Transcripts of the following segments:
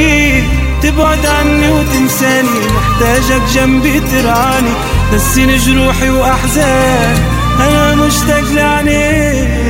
فيه تبعد عني وتنساني محتاجك جنبي ترعاني. نسيني جروحي وأحزاني أنا مشتاق لعينيك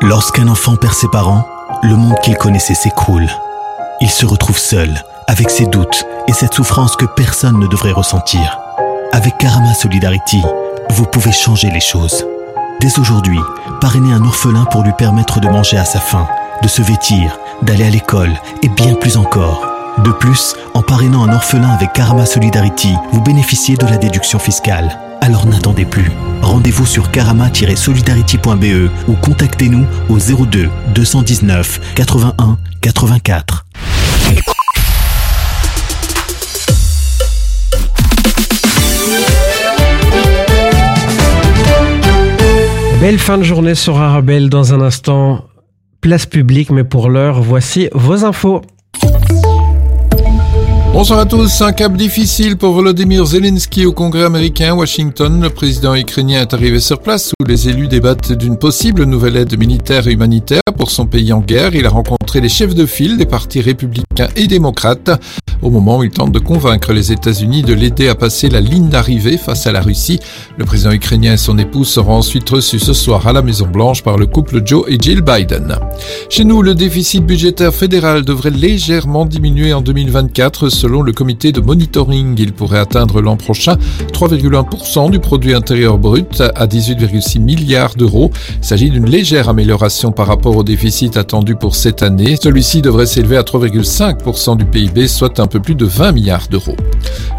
Lorsqu'un enfant perd ses parents, le monde qu'il connaissait s'écroule. Il se retrouve seul, avec ses doutes et cette souffrance que personne ne devrait ressentir. Avec Karama Solidarity, vous pouvez changer les choses. Dès aujourd'hui, parrainez un orphelin pour lui permettre de manger à sa faim, de se vêtir, d'aller à l'école et bien plus encore. De plus, en parrainant un orphelin avec Karama Solidarity, vous bénéficiez de la déduction fiscale. Alors n'attendez plus. Rendez-vous sur karama-solidarity.be ou contactez-nous au 02 219 81 84. Belle fin de journée sur Arabelle dans un instant. Place publique, mais pour l'heure, voici vos infos. Bonsoir à tous. Un cap difficile pour Volodymyr Zelensky au Congrès américain. Washington, le président ukrainien est arrivé sur place où les élus débattent d'une possible nouvelle aide militaire et humanitaire pour son pays en guerre. Il a rencontré les chefs de file des partis républicains et démocrates au moment où il tente de convaincre les États-Unis de l'aider à passer la ligne d'arrivée face à la Russie. Le président ukrainien et son épouse seront ensuite reçus ce soir à la Maison-Blanche par le couple Joe et Jill Biden. Chez nous, le déficit budgétaire fédéral devrait légèrement diminuer en 2024 selon le comité de monitoring. Il pourrait atteindre l'an prochain 3,1% du produit intérieur brut à 18,6 milliards d'euros. Il s'agit d'une légère amélioration par rapport au déficit attendu pour cette année. Celui-ci devrait s'élever à 3,5% du PIB, soit un peu plus de 20 milliards d'euros.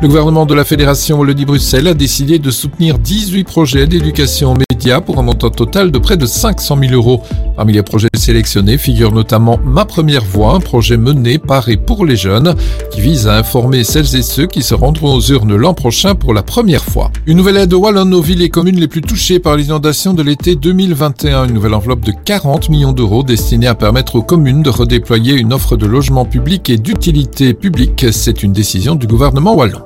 Le gouvernement de la Fédération Wallonie-Bruxelles a décidé de soutenir 18 projets d'éducation médias pour un montant total de près de 500 000 euros. Parmi les projets sélectionnés figure notamment Ma Première Voix, un projet mené par et pour les jeunes qui vise à informer celles et ceux qui se rendront aux urnes l'an prochain pour la première fois. Une nouvelle aide wallonne aux villes et communes les plus touchées par l'inondation de l'été 2021. Une nouvelle enveloppe de 40 millions d'euros destinée à permettre aux communes de redéployer une offre de logement public et d'utilité publique. C'est une décision du gouvernement wallon.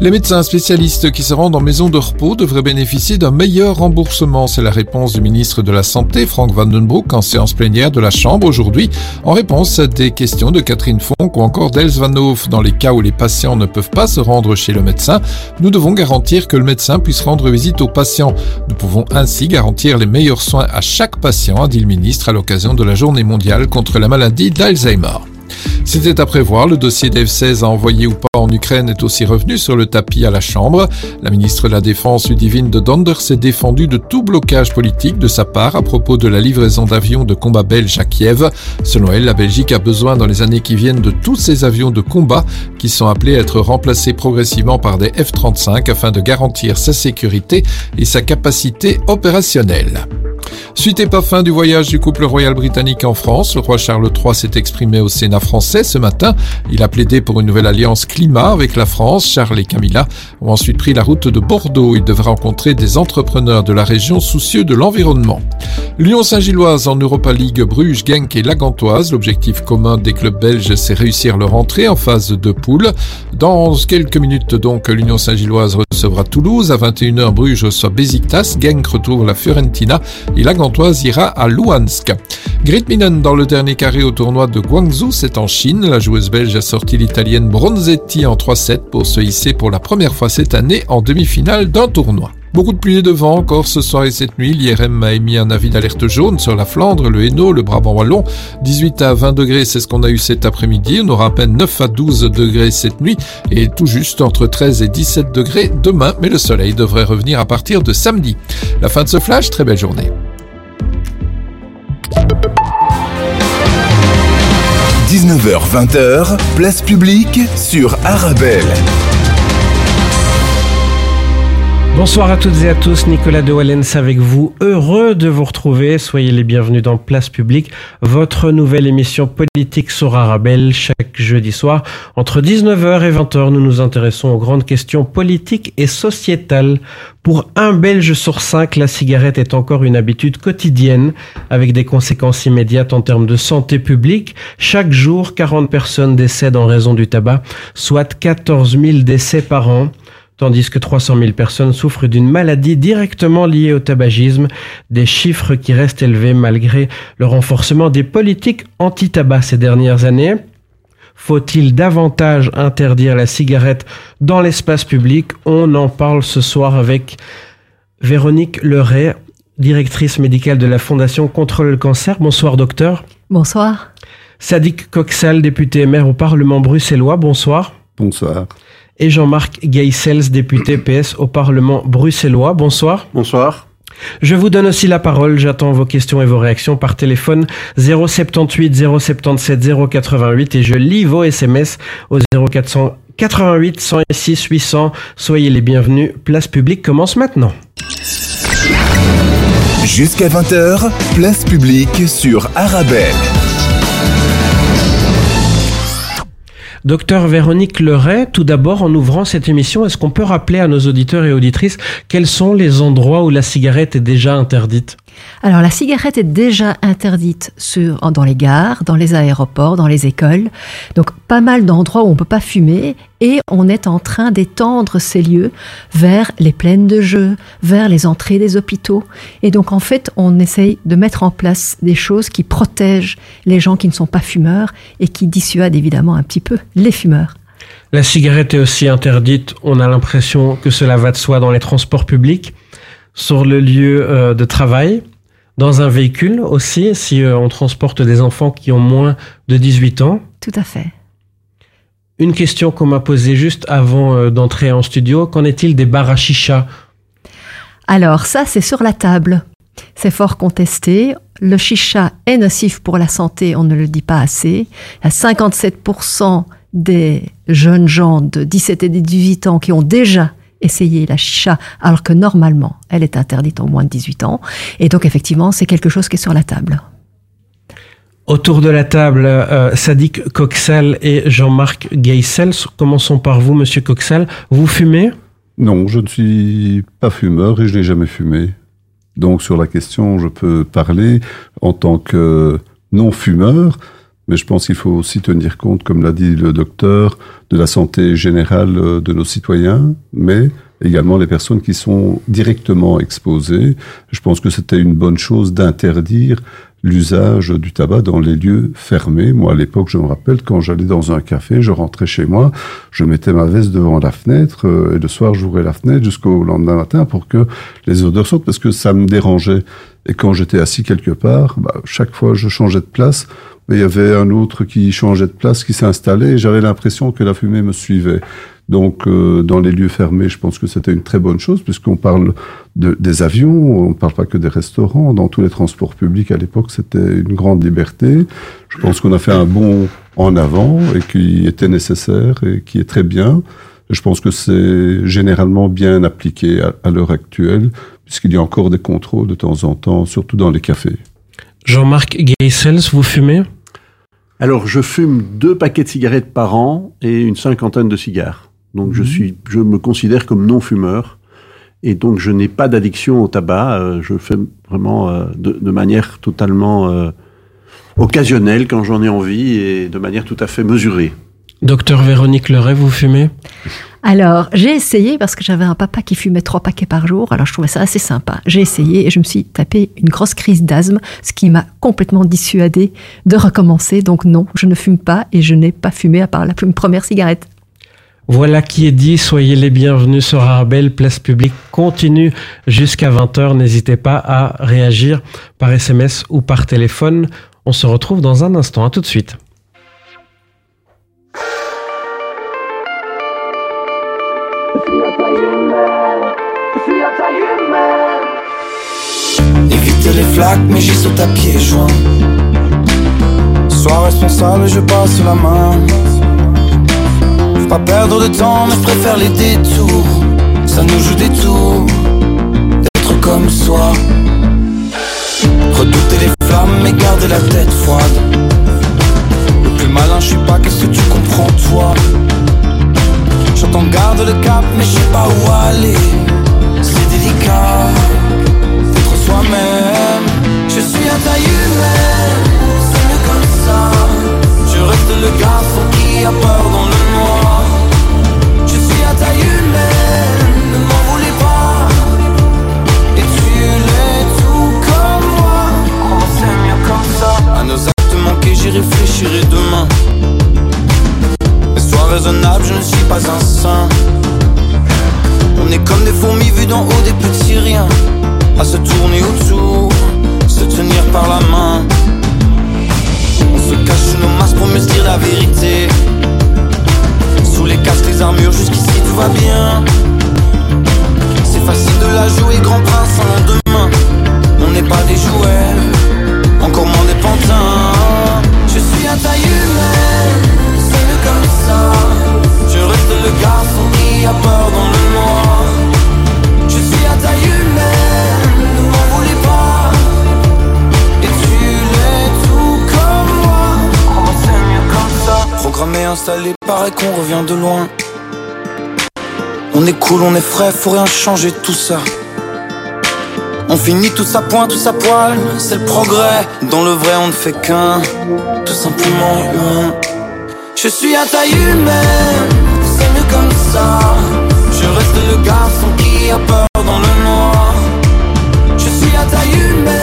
Les médecins spécialistes qui se rendent en maison de repos devraient bénéficier d'un meilleur remboursement. C'est la réponse du ministre de la Santé, Frank Vandenbroek, en séance plénière de la Chambre aujourd'hui, en réponse à des questions de Catherine Fonck ou encore d'Els Van Hoof. Dans les cas où les patients ne peuvent pas se rendre chez le médecin, nous devons garantir que le médecin puisse rendre visite aux patients. Nous pouvons ainsi garantir les meilleurs soins à chaque patient, a dit le ministre à l'occasion de la journée mondiale contre la maladie d'Alzheimer. C'était à prévoir, le dossier d'F-16 à envoyer ou pas en Ukraine est aussi revenu sur le tapis à la Chambre. La ministre de la Défense Ludivine de Donder s'est défendue de tout blocage politique de sa part à propos de la livraison d'avions de combat belges à Kiev. Selon elle, la Belgique a besoin dans les années qui viennent de tous ces avions de combat qui sont appelés à être remplacés progressivement par des F-35 afin de garantir sa sécurité et sa capacité opérationnelle. Suite et pas fin du voyage du couple royal britannique en France, le roi Charles III s'est exprimé au Sénat français ce matin. Il a plaidé pour une nouvelle alliance climat avec la France. Charles et Camilla ont ensuite pris la route de Bordeaux. Il devra rencontrer des entrepreneurs de la région soucieux de l'environnement. Lyon Saint-Gilloise en Europa League, Bruges, Genk et Lagantoise. L'objectif commun des clubs belges, c'est réussir leur entrée en phase de poule. Dans quelques minutes donc, l'Union Saint-Gilloise recevra Toulouse. À 21h, Bruges reçoit Besiktas. Genk retrouve la Fiorentina et Lagantoise ira à Luhansk. Dans le dernier carré au tournoi de Guangzhou, c'est en Chine. La joueuse belge a sorti l'italienne Bronzetti en 3-7 pour se hisser pour la première fois cette année en demi-finale d'un tournoi. Beaucoup de pluie et de vent encore ce soir et cette nuit. L'IRM a émis un avis d'alerte jaune sur la Flandre, le Hainaut, le Brabant Wallon. 18 à 20 degrés, c'est ce qu'on a eu cet après-midi. On aura à peine 9 à 12 degrés cette nuit et tout juste entre 13 et 17 degrés demain. Mais le soleil devrait revenir à partir de samedi. La fin de ce flash, très belle journée. 19h-20h, place publique sur Arabelle. Bonsoir à toutes et à tous, Nicolas de Wallens avec vous. Heureux de vous retrouver. Soyez les bienvenus dans Place Publique, votre nouvelle émission politique sur Arabelle chaque jeudi soir. Entre 19h et 20h, nous nous intéressons aux grandes questions politiques et sociétales. Pour un Belge sur cinq, la cigarette est encore une habitude quotidienne avec des conséquences immédiates en termes de santé publique. Chaque jour, 40 personnes décèdent en raison du tabac, soit 14 000 décès par an tandis que 300 000 personnes souffrent d'une maladie directement liée au tabagisme, des chiffres qui restent élevés malgré le renforcement des politiques anti-tabac ces dernières années. Faut-il davantage interdire la cigarette dans l'espace public? On en parle ce soir avec Véronique Leray, directrice médicale de la Fondation Contre le cancer. Bonsoir docteur. Bonsoir. Sadiq Coxal, député maire au Parlement bruxellois. Bonsoir. Bonsoir et Jean-Marc Geisels, député PS au Parlement bruxellois. Bonsoir. Bonsoir. Je vous donne aussi la parole. J'attends vos questions et vos réactions par téléphone 078 077 088 et je lis vos SMS au 0488 106 800. Soyez les bienvenus. Place publique commence maintenant. Jusqu'à 20h, place publique sur Arabelle. Docteur Véronique Leray, tout d'abord, en ouvrant cette émission, est-ce qu'on peut rappeler à nos auditeurs et auditrices quels sont les endroits où la cigarette est déjà interdite? Alors la cigarette est déjà interdite sur, dans les gares, dans les aéroports, dans les écoles. Donc pas mal d'endroits où on ne peut pas fumer et on est en train d'étendre ces lieux vers les plaines de jeux, vers les entrées des hôpitaux. Et donc en fait on essaye de mettre en place des choses qui protègent les gens qui ne sont pas fumeurs et qui dissuadent évidemment un petit peu les fumeurs. La cigarette est aussi interdite, on a l'impression que cela va de soi dans les transports publics sur le lieu euh, de travail, dans un véhicule aussi, si euh, on transporte des enfants qui ont moins de 18 ans. Tout à fait. Une question qu'on m'a posée juste avant euh, d'entrer en studio, qu'en est-il des bars à chicha? Alors ça, c'est sur la table. C'est fort contesté. Le chicha est nocif pour la santé, on ne le dit pas assez. Il y a 57% des jeunes gens de 17 et 18 ans qui ont déjà essayer la chicha alors que normalement elle est interdite en moins de 18 ans. Et donc effectivement c'est quelque chose qui est sur la table. Autour de la table, euh, Sadiq Coxal et Jean-Marc Geisel. Commençons par vous, Monsieur Coxal. Vous fumez? Non, je ne suis pas fumeur et je n'ai jamais fumé. Donc sur la question, je peux parler en tant que non-fumeur. Mais je pense qu'il faut aussi tenir compte, comme l'a dit le docteur, de la santé générale euh, de nos citoyens, mais également les personnes qui sont directement exposées. Je pense que c'était une bonne chose d'interdire l'usage du tabac dans les lieux fermés. Moi, à l'époque, je me rappelle, quand j'allais dans un café, je rentrais chez moi, je mettais ma veste devant la fenêtre, euh, et le soir, j'ouvrais la fenêtre jusqu'au lendemain matin pour que les odeurs sortent, parce que ça me dérangeait. Et quand j'étais assis quelque part, bah, chaque fois, je changeais de place, il y avait un autre qui changeait de place, qui s'installait, et j'avais l'impression que la fumée me suivait. Donc, euh, dans les lieux fermés, je pense que c'était une très bonne chose, puisqu'on parle de, des avions, on ne parle pas que des restaurants. Dans tous les transports publics, à l'époque, c'était une grande liberté. Je pense qu'on a fait un bond en avant, et qui était nécessaire, et qui est très bien. Je pense que c'est généralement bien appliqué à, l'heure actuelle, puisqu'il y a encore des contrôles de temps en temps, surtout dans les cafés. Jean-Marc Geisels, vous fumez? Alors, je fume deux paquets de cigarettes par an et une cinquantaine de cigares. Donc, je, mhm. suis, je me considère comme non-fumeur. Et donc, je n'ai pas d'addiction au tabac. Euh, je fais vraiment euh, de, de, manière totalement euh, occasionnelle quand j'en ai envie et de manière tout à fait mesurée. Docteur Véronique Leray, vous fumez? Alors, j'ai essayé parce que j'avais un papa qui fumait trois paquets par jour, alors je trouvais ça assez sympa. J'ai essayé et je me suis tapé une grosse crise d'asthme, ce qui m'a complètement dissuadé de recommencer. Donc non, je ne fume pas et je n'ai pas fumé à part la première cigarette. Voilà qui est dit, soyez les bienvenus sur Arbel, place publique continue jusqu'à 20h. N'hésitez pas à réagir par SMS ou par téléphone. On se retrouve dans un instant, à tout de suite. Les flaques, mais j'y saute à pieds joints. Sois responsable, je passe la main. Faut pas perdre de temps, mais je préfère les détours. Ça nous joue des tours d'être comme soi. Redouter les flammes mais garder la tête froide. Le plus malin, je suis pas, qu'est-ce que tu comprends toi? J'entends garde le cap, mais je sais pas où aller. C'est délicat Je suis à taille humaine, c'est mieux comme ça. Je reste le garçon qui a peur dans le noir. Je suis à taille humaine, ne m'en voulez pas. Et tu l'es tout comme moi. C'est mieux comme ça. À nos actes manqués, j'y réfléchirai demain. Mais sois raisonnable, je ne suis pas un saint. On est comme des fourmis vues d'en haut, des petits riens. À se tourner autour, se tenir par la main. On se cache sous nos masques pour mieux se dire la vérité. Sous les casques, les armures, jusqu'ici tout va bien. C'est facile de la jouer, grand prince en lendemain. On n'est pas des jouets, encore moins des pantins. Je suis à taille humaine, c'est comme ça. Je reste le garçon qui a peur dans le installé, paraît qu'on revient de loin. On est cool, on est frais, faut rien changer tout ça. On finit tout sa pointe, tout sa poil, c'est le progrès. Dans le vrai, on ne fait qu'un, tout simplement humain. Je suis à taille humaine, c'est mieux comme ça. Je reste le garçon qui a peur dans le noir. Je suis à taille humaine,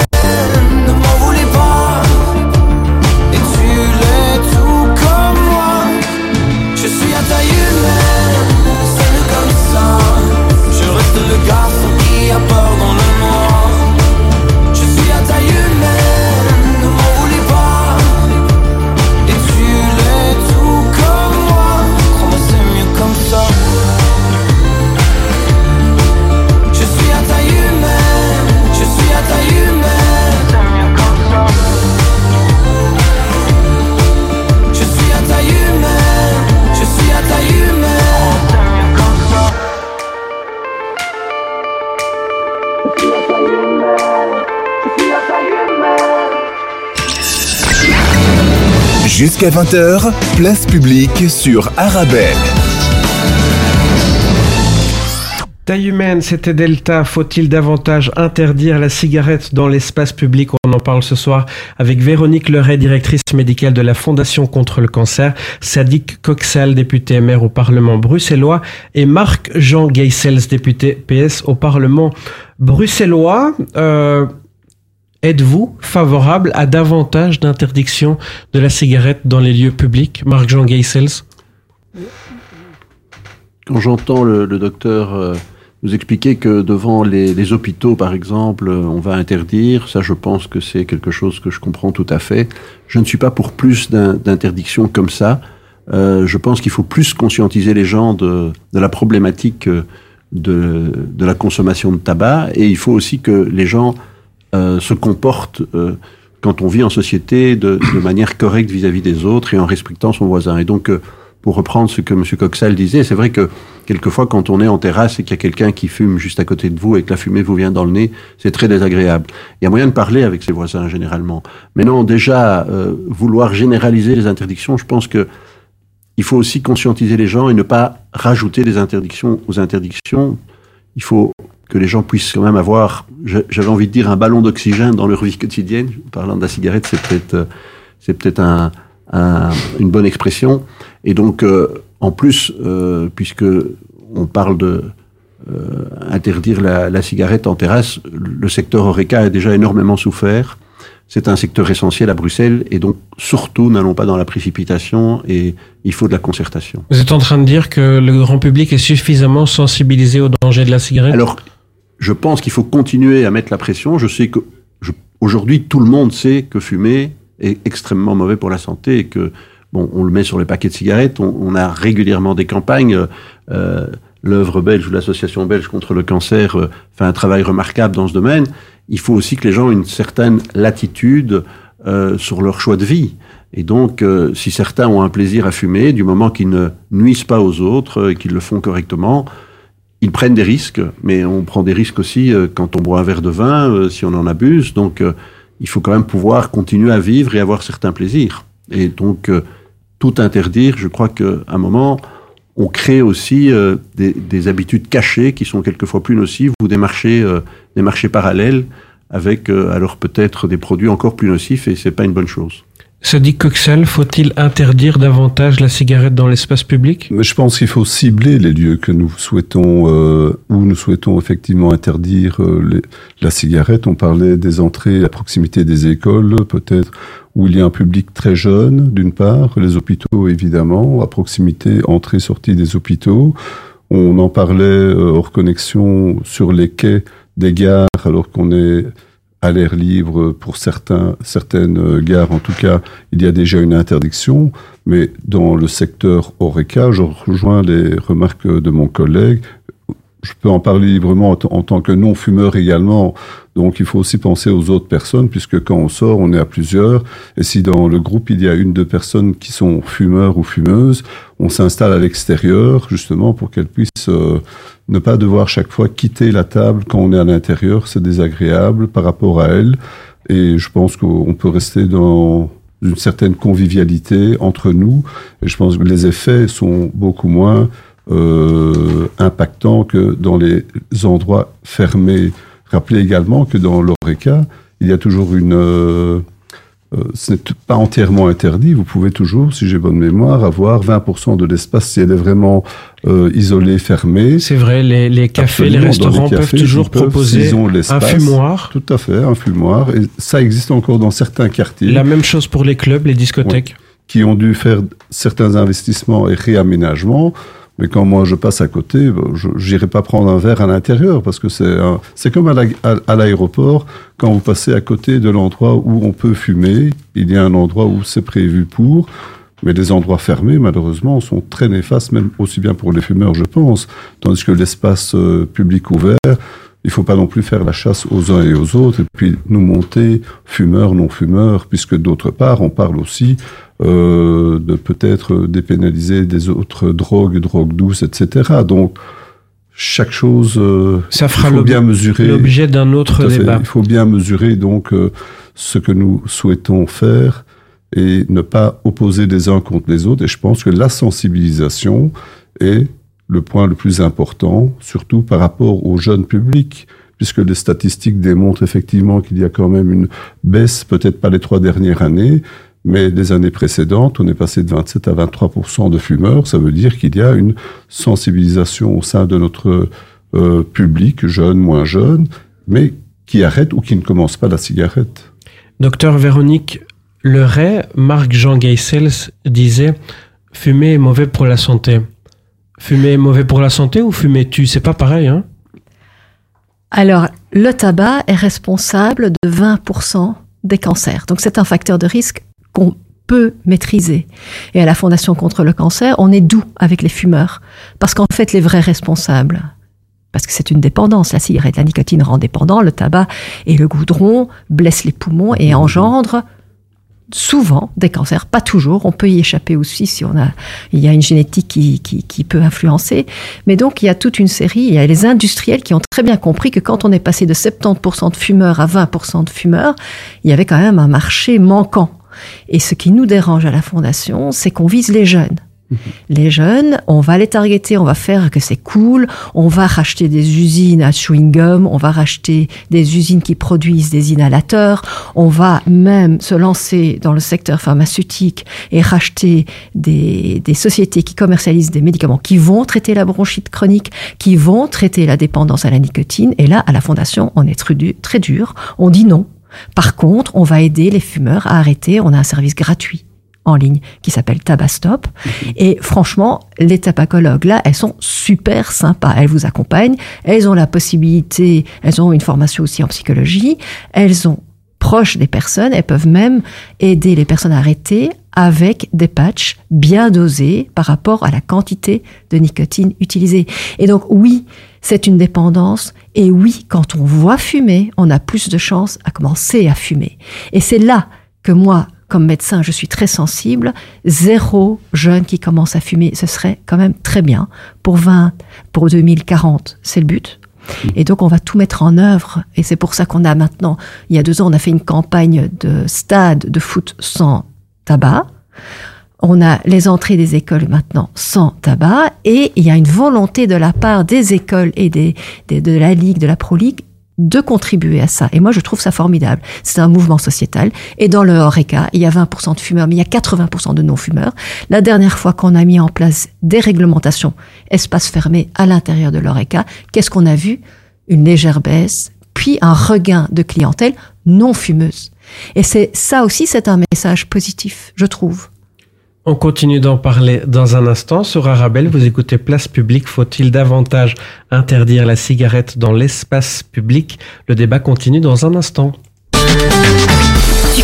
Jusqu'à 20h, place publique sur Arabelle. Taille humaine, c'était Delta. Faut-il davantage interdire la cigarette dans l'espace public? On en parle ce soir avec Véronique Leray, directrice médicale de la Fondation contre le cancer, Sadiq Coxal, député maire au Parlement bruxellois, et Marc-Jean Geisels, député PS au Parlement bruxellois. Euh, Êtes-vous favorable à davantage d'interdiction de la cigarette dans les lieux publics Marc-Jean Geisels Quand j'entends le, docteur euh, nous expliquer que devant les, hôpitaux, par exemple, euh, on va interdire, ça je pense que c'est quelque chose que je comprends tout à fait. Je ne suis pas pour plus d'in- d'interdictions comme ça. Euh, je pense qu'il faut plus conscientiser les gens de, la problématique de la consommation de tabac et il faut aussi que les gens euh, se comportent euh, quand on vit en société de, de manière correcte vis-à-vis des autres et en respectant son voisin. Et donc, euh, pour reprendre ce que M. Coxal disait, c'est vrai que quelquefois, quand on est en terrasse et qu'il y a quelqu'un qui fume juste à côté de vous et que la fumée vous vient dans le nez, c'est très désagréable. Il y a moyen de parler avec ses voisins généralement. Mais non, déjà, euh, vouloir généraliser les interdictions, je pense que il faut aussi conscientiser les gens et ne pas rajouter des interdictions aux interdictions. Il faut que les gens puissent quand même avoir, j'avais envie de dire, un ballon d'oxygène dans leur vie quotidienne. Parlant de la cigarette, c'est peut-être, euh, c'est peut-être un, un- une bonne expression. Et donc, euh, en plus, euh, puisque on parle de euh, interdire la, la cigarette en terrasse, le secteur Horeca a déjà énormément souffert. C'est un secteur essentiel à Bruxelles et donc surtout n'allons pas dans la précipitation et il faut de la concertation. Vous êtes en train de dire que le grand public est suffisamment sensibilisé au danger de la cigarette? Alors, je pense qu'il faut continuer à mettre la pression. Je sais que aujourd'hui tout le monde sait que fumer est extrêmement mauvais pour la santé et que bon, on le met sur les paquets de cigarettes. On, on a régulièrement des campagnes. Euh, L'œuvre belge ou l'association belge contre le cancer euh, fait un travail remarquable dans ce domaine. Il faut aussi que les gens aient une certaine latitude euh, sur leur choix de vie. Et donc, euh, si certains ont un plaisir à fumer, du moment qu'ils ne nuisent pas aux autres euh, et qu'ils le font correctement, ils prennent des risques, mais on prend des risques aussi euh, quand on boit un verre de vin, euh, si on en abuse. Donc, euh, il faut quand même pouvoir continuer à vivre et avoir certains plaisirs. Et donc, tout interdire, je crois qu'à un moment, on crée aussi des, des, habitudes cachées qui sont quelquefois plus nocives ou des marchés, des marchés parallèles avec alors peut-être des produits encore plus nocifs et c'est pas une bonne chose. Se dit Coxel, faut-il interdire davantage la cigarette dans l'espace public? Je pense qu'il faut cibler les lieux que nous souhaitons, euh, où nous souhaitons effectivement interdire euh, la cigarette. On parlait des entrées à proximité des écoles, peut-être où il y a un public très jeune, d'une part, les hôpitaux évidemment, à proximité, entrée-sortie des hôpitaux. On en parlait euh, hors connexion sur les quais des gares, alors qu'on est à l'air libre pour certains, certaines gares, en tout cas, il y a déjà une interdiction. Mais dans le secteur Oreca, je rejoins les remarques de mon collègue. Je peux en parler librement en, tant que non-fumeur également. Donc il faut aussi penser aux autres personnes, puisque quand on sort, on est à plusieurs. Et si dans le groupe, il y a une, deux personnes qui sont fumeurs ou fumeuses, on s'installe à l'extérieur, justement, pour qu'elles puissent euh, ne pas devoir chaque fois quitter la table quand on est à l'intérieur, c'est désagréable par rapport à elle. Et je pense qu'on peut rester dans une certaine convivialité entre nous. Et je pense que les effets sont beaucoup moins euh, impactants que dans les endroits fermés. Rappelez également que dans l'ORECA, il y a toujours une... Euh, euh, ce n'est pas entièrement interdit. Vous pouvez toujours, si j'ai bonne mémoire, avoir 20% de l'espace si elle est vraiment euh, isolée, fermée. C'est vrai, les, les cafés, les restaurants peuvent toujours proposer un fumoir. Tout à fait, un fumoir. Et ça existe encore dans certains quartiers. La même chose pour les clubs, les discothèques. qui ont dû faire certains investissements et réaménagements. Mais quand moi je passe à côté, je n'irai pas prendre un verre à l'intérieur parce que c'est c'est comme à l'aéroport quand vous passez à côté de l'endroit où on peut fumer, il y a un endroit où c'est prévu pour. Mais les endroits fermés, malheureusement, sont très néfastes, même aussi bien pour les fumeurs, je pense. Tandis que l'espace euh, public ouvert, il faut pas non plus faire la chasse aux uns et aux autres, et puis nous monter fumeurs, non-fumeurs, puisque d'autre part, on parle aussi euh, de peut-être dépénaliser des autres drogues, drogues douces, etc. Donc, chaque chose, euh, ça fera il faut bien mesurer l'objet d'un autre débat. Il faut bien mesurer donc euh, ce que nous souhaitons faire et ne pas opposer les uns contre les autres. Et je pense que la sensibilisation est le point le plus important, surtout par rapport au jeune public puisque les statistiques démontrent effectivement qu'il y a quand même une baisse, peut-être pas les trois dernières années, mais les années précédentes, on est passé de 27 à 23% de fumeurs. Ça veut dire qu'il y a une sensibilisation au sein de notre euh, public, jeune, moins jeune, mais qui arrête ou qui ne commence pas la cigarette. Docteur Véronique Leray, Marc-Jean Geisels disait Fumer est mauvais pour la santé. Fumer est mauvais pour la santé ou fumer tu C'est pas pareil, hein? Alors, le tabac est responsable de 20% des cancers. Donc c'est un facteur de risque qu'on peut maîtriser. Et à la Fondation contre le cancer, on est doux avec les fumeurs. Parce qu'en fait, les vrais responsables, parce que c'est une dépendance, la cigarette, la nicotine rend dépendant, le tabac et le goudron blessent les poumons et engendrent souvent des cancers, pas toujours, on peut y échapper aussi si on a, il y a une génétique qui, qui, qui, peut influencer. Mais donc il y a toute une série, il y a les industriels qui ont très bien compris que quand on est passé de 70% de fumeurs à 20% de fumeurs, il y avait quand même un marché manquant. Et ce qui nous dérange à la Fondation, c'est qu'on vise les jeunes. Mhm. Les jeunes, on va les targeter, on va faire que c'est cool, on va racheter des usines à chewing-gum, on va racheter des usines qui produisent des inhalateurs, on va même se lancer dans le secteur pharmaceutique et racheter des, des sociétés qui commercialisent des médicaments qui vont traiter la bronchite chronique, qui vont traiter la dépendance à la nicotine. Et là, à la Fondation, on est très dur, on dit non, par contre, on va aider les fumeurs à arrêter. On a un service gratuit en ligne qui s'appelle Tabastop. Et franchement, les tabacologues, là, elles sont super sympas. Elles vous accompagnent. Elles ont la possibilité, elles ont une formation aussi en psychologie. Elles sont proches des personnes. Elles peuvent même aider les personnes à arrêter avec des patchs bien dosés par rapport à la quantité de nicotine utilisée. Et donc, oui, c'est une dépendance. Et oui, quand on voit fumer, on a plus de chances à commencer à fumer. Et c'est là que moi, comme médecin, je suis très sensible. Zéro jeune qui commence à fumer, ce serait quand même très bien. Pour 20, pour 2040, c'est le but. Et donc, on va tout mettre en œuvre. Et c'est pour ça qu'on a maintenant, il y a deux ans, on a fait une campagne de stade de foot sans tabac. On a les entrées des écoles maintenant sans tabac et il y a une volonté de la part des écoles et des, de la Ligue, de la Pro League de contribuer à ça. Et moi, je trouve ça formidable. C'est un mouvement sociétal. Et dans le Horeca, il y a 20% de fumeurs, mais il y a 80% de non-fumeurs. La dernière fois qu'on a mis en place des réglementations, espace fermé à l'intérieur de l'Horeca, qu'est-ce qu'on a vu? Une légère baisse, puis un regain de clientèle non fumeuse. Et c'est ça aussi, c'est un message positif, je trouve. On continue d'en parler dans un instant. Sur Arabelle, vous écoutez Place publique. Faut-il davantage interdire la cigarette dans l'espace public? Le débat continue dans un instant.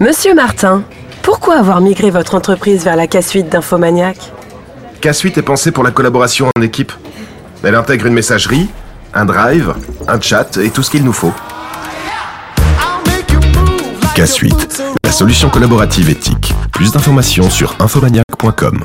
Monsieur Martin, pourquoi avoir migré votre entreprise vers la K-Suite d'Infomaniac? K-Suite est pensée pour la collaboration en équipe. Elle intègre une messagerie, un drive, un chat et tout ce qu'il nous faut. K-Suite, la solution collaborative éthique. Plus d'informations sur infomaniac.com.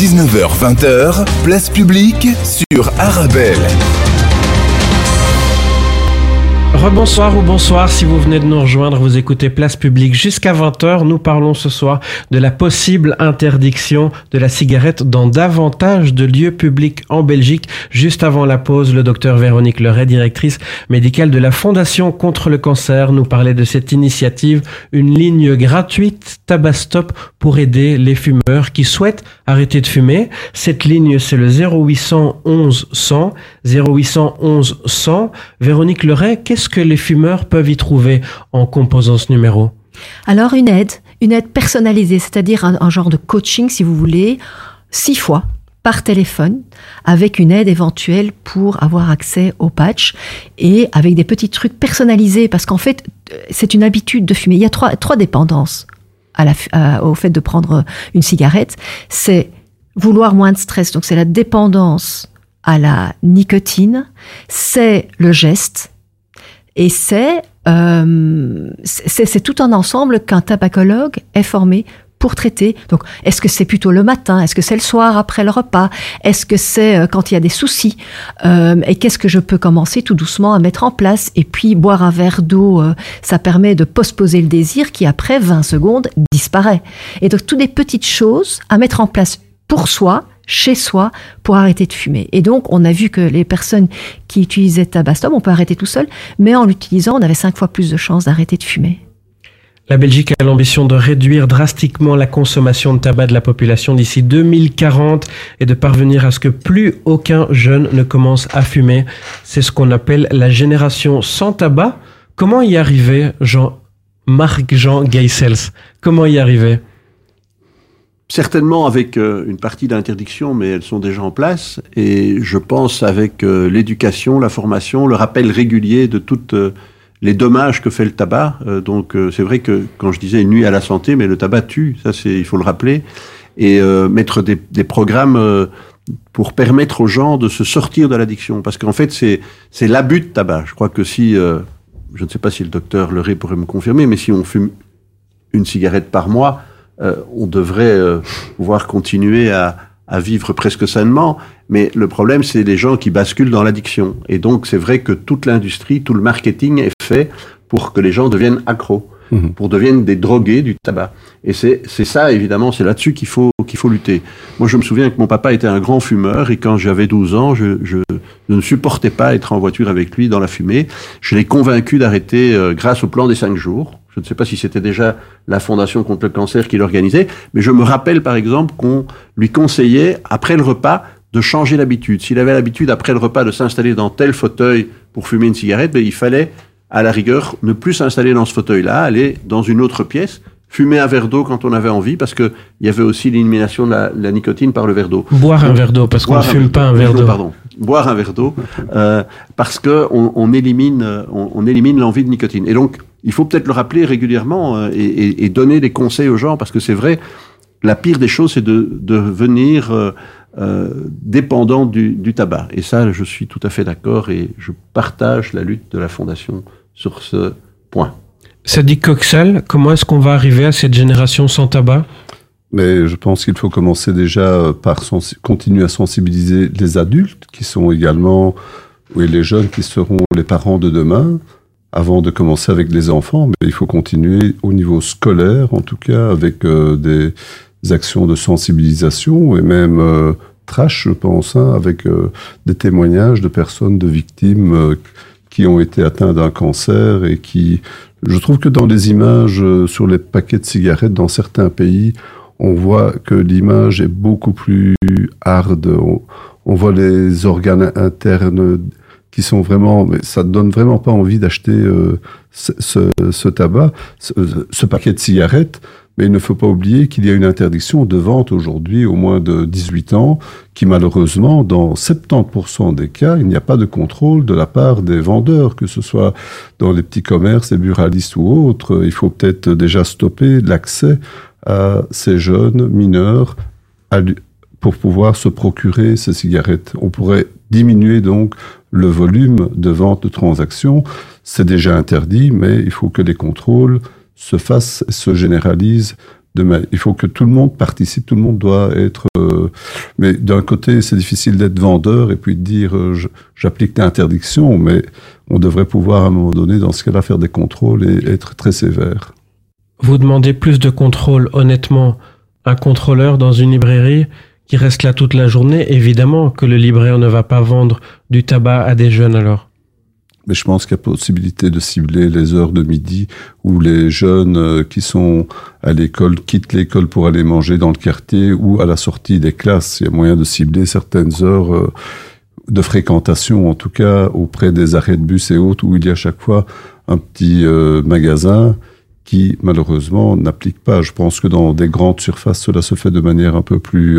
19h-20h, place publique sur Arabelle. Rebonsoir ou bonsoir si vous venez de nous rejoindre, vous écoutez Place Publique jusqu'à 20h. Nous parlons ce soir de la possible interdiction de la cigarette dans davantage de lieux publics en Belgique. Juste avant la pause, le docteur Véronique Leray, directrice médicale de la Fondation contre le cancer, nous parlait de cette initiative, une ligne gratuite Tabastop pour aider les fumeurs qui souhaitent arrêter de fumer. Cette ligne, c'est le 0811 100, 0811 100. Véronique Leray, qu'est-ce que les fumeurs peuvent y trouver en composant ce numéro Alors une aide, une aide personnalisée, c'est-à-dire un, genre de coaching si vous voulez, six fois par téléphone avec une aide éventuelle pour avoir accès au patch et avec des petits trucs personnalisés parce qu'en fait c'est une habitude de fumer. Il y a trois, trois dépendances au fait de prendre une cigarette. C'est vouloir moins de stress, donc c'est la dépendance à la nicotine, c'est le geste, et euh, c'est c'est tout un ensemble qu'un tabacologue est formé pour traiter. Donc, est-ce que c'est plutôt le matin? Est-ce que c'est le soir après le repas? Est-ce que c'est euh, quand il y a des soucis? Euh, Et qu'est-ce que je peux commencer tout doucement à mettre en place? Et puis, boire un verre d'eau, ça permet de postposer le désir qui, après 20 secondes, disparaît. Et donc, toutes des petites choses à mettre en place pour soi, chez soi pour arrêter de fumer. Et donc, on a vu que les personnes qui utilisaient Tabastom, on peut arrêter tout seul, mais en l'utilisant, on avait cinq fois plus de chances d'arrêter de fumer. La Belgique a l'ambition de réduire drastiquement la consommation de tabac de la population d'ici 2040 et de parvenir à ce que plus aucun jeune ne commence à fumer. C'est ce qu'on appelle la génération sans tabac. Comment y arriver, Jean, Marc-Jean Geisels Comment y arriver? Certainement avec euh, une partie d'interdiction, mais elles sont déjà en place. Et je pense avec euh, l'éducation, la formation, le rappel régulier de toutes euh, les dommages que fait le tabac. donc c'est vrai que quand je disais une nuit à la santé, mais le tabac tue, ça c'est il faut le rappeler. Et mettre des, des programmes pour permettre aux gens de se sortir de l'addiction. Parce qu'en fait c'est c'est l'abus de tabac. Je crois que si je ne sais pas si le docteur Leray pourrait me confirmer, mais si on fume une cigarette par mois, on devrait euh, pouvoir continuer à, vivre presque sainement. Mais le problème, c'est les gens qui basculent dans l'addiction. Et donc, c'est vrai que toute l'industrie, tout le marketing est fait pour que les gens deviennent accros. mhm. pour devenir des drogués du tabac. Et c'est ça, évidemment, c'est là-dessus qu'il faut, qu'il faut lutter. Moi, je me souviens que mon papa était un grand fumeur et quand j'avais 12 ans, je, je, ne supportais pas être en voiture avec lui dans la fumée. Je l'ai convaincu d'arrêter euh, grâce au plan des 5 jours. Je ne sais pas si c'était déjà la Fondation contre le cancer qui l'organisait, mais je me rappelle par exemple qu'on lui conseillait, après le repas, de changer l'habitude. S'il avait l'habitude, après le repas, de s'installer dans tel fauteuil pour fumer une cigarette, ben, il fallait, à la rigueur, ne plus s'installer dans ce fauteuil-là, aller dans une autre pièce, fumer un verre d'eau quand on avait envie, parce qu'il y avait aussi l'élimination de la, nicotine par le verre d'eau. Boire un verre d'eau, parce qu'on ne fume pas un verre d'eau. Pardon, boire un verre d'eau, euh, parce qu'on on élimine, on, élimine l'envie de nicotine. Et donc, il faut peut-être le rappeler régulièrement euh, et, et, donner des conseils aux gens, parce que c'est vrai, la pire des choses, c'est de, de venir... Euh, euh, dépendant du, du, tabac. Et ça, je suis tout à fait d'accord et je partage la lutte de la Fondation sur ce point. Ça dit Coxal, comment est-ce qu'on va arriver à cette génération sans tabac? Mais je pense qu'il faut commencer déjà par continuer à sensibiliser les adultes qui sont également, oui, les jeunes qui seront les parents de demain, avant de commencer avec les enfants. Mais il faut continuer au niveau scolaire, en tout cas, avec euh, des, actions de sensibilisation et même euh, trash, je pense, hein, avec euh, des témoignages de personnes, de victimes euh, qui ont été atteintes d'un cancer et qui, je trouve que dans les images sur les paquets de cigarettes dans certains pays, on voit que l'image est beaucoup plus hard. On, on, voit les organes internes qui sont vraiment, mais ça ne donne vraiment pas envie d'acheter ce, ce, tabac, ce, ce, paquet de cigarettes. Mais il ne faut pas oublier qu'il y a une interdiction de vente aujourd'hui au moins de 18 ans, qui malheureusement, dans 70% des cas, il n'y a pas de contrôle de la part des vendeurs, que ce soit dans les petits commerces, les buralistes ou autres. Il faut peut-être déjà stopper l'accès à ces jeunes mineurs pour pouvoir se procurer ces cigarettes. On pourrait diminuer donc le volume de vente de transactions. C'est déjà interdit, mais il faut que les contrôles se fasse, se généralise. De Il faut que tout le monde participe, tout le monde doit être. Euh, mais d'un côté, c'est difficile d'être vendeur et puis de dire euh, j'applique l'interdiction, mais on devrait pouvoir à un moment donné, dans ce cas-là, faire des contrôles et être très sévère. Vous demandez plus de contrôle, honnêtement. Un contrôleur dans une librairie qui reste là toute la journée, évidemment que le libraire ne va pas vendre du tabac à des jeunes alors. Mais je pense qu'il y a possibilité de cibler les heures de midi où les jeunes euh, qui sont à l'école quittent l'école pour aller manger dans le quartier ou à la sortie des classes. Il y a moyen de cibler certaines heures euh, de fréquentation, en tout cas auprès des arrêts de bus et autres, où il y a chaque fois un petit euh, magasin qui malheureusement n'applique pas. Je pense que dans des grandes surfaces, cela se fait de manière un peu plus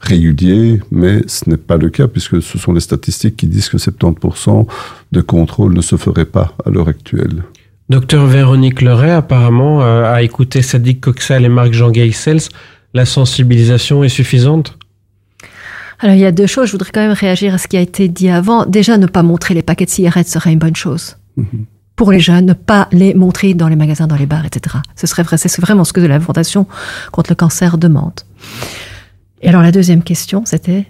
régulier, mais ce n'est pas le cas puisque ce sont les statistiques qui disent que 70% de contrôle ne se ferait pas à l'heure actuelle. Docteur Véronique Leray, apparemment, euh, a écouté Sadiq Coxal et Marc-Jean Geisels. La sensibilisation est suffisante? Alors, il y a deux choses. Je voudrais quand même réagir à ce qui a été dit avant. Déjà, ne pas montrer les paquets de cigarettes serait une bonne chose. Mhm. Pour les jeunes, ne pas les montrer dans les magasins, dans les bars, etc. Ce serait vrai, c'est vraiment ce que la Fondation contre le cancer demande. Et alors la deuxième question, c'était?